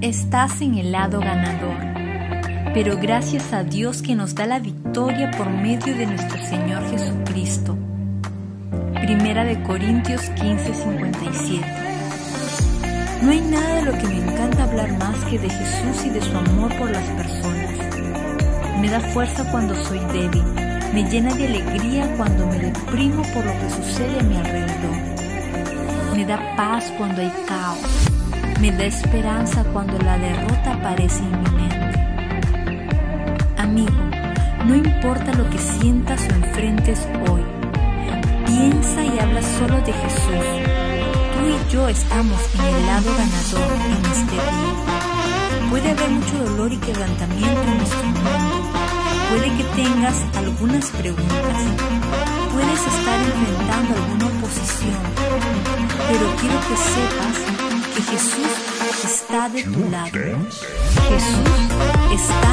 estás en el lado ganador, pero gracias a Dios que nos da la victoria por medio de nuestro Señor Jesucristo. Primera de Corintios 15, 57. No hay nada de lo que me encanta hablar más que de Jesús y de su amor por las personas. Me da fuerza cuando soy débil, me llena de alegría cuando me deprimo por lo que sucede a mi alrededor. Me da paz cuando hay caos, me da esperanza cuando la derrota parece inminente. Amigo, no importa lo que sientas o enfrentes hoy, piensa y habla solo de Jesús. Tú y yo estamos en el lado ganador en este día. Puede haber mucho dolor y quebrantamiento en nuestro mundo. Puede que tengas algunas preguntas. Puedes estar enfrentando alguna oposición. Pero quiero que sepas que Jesús está de tu lado. Jesús está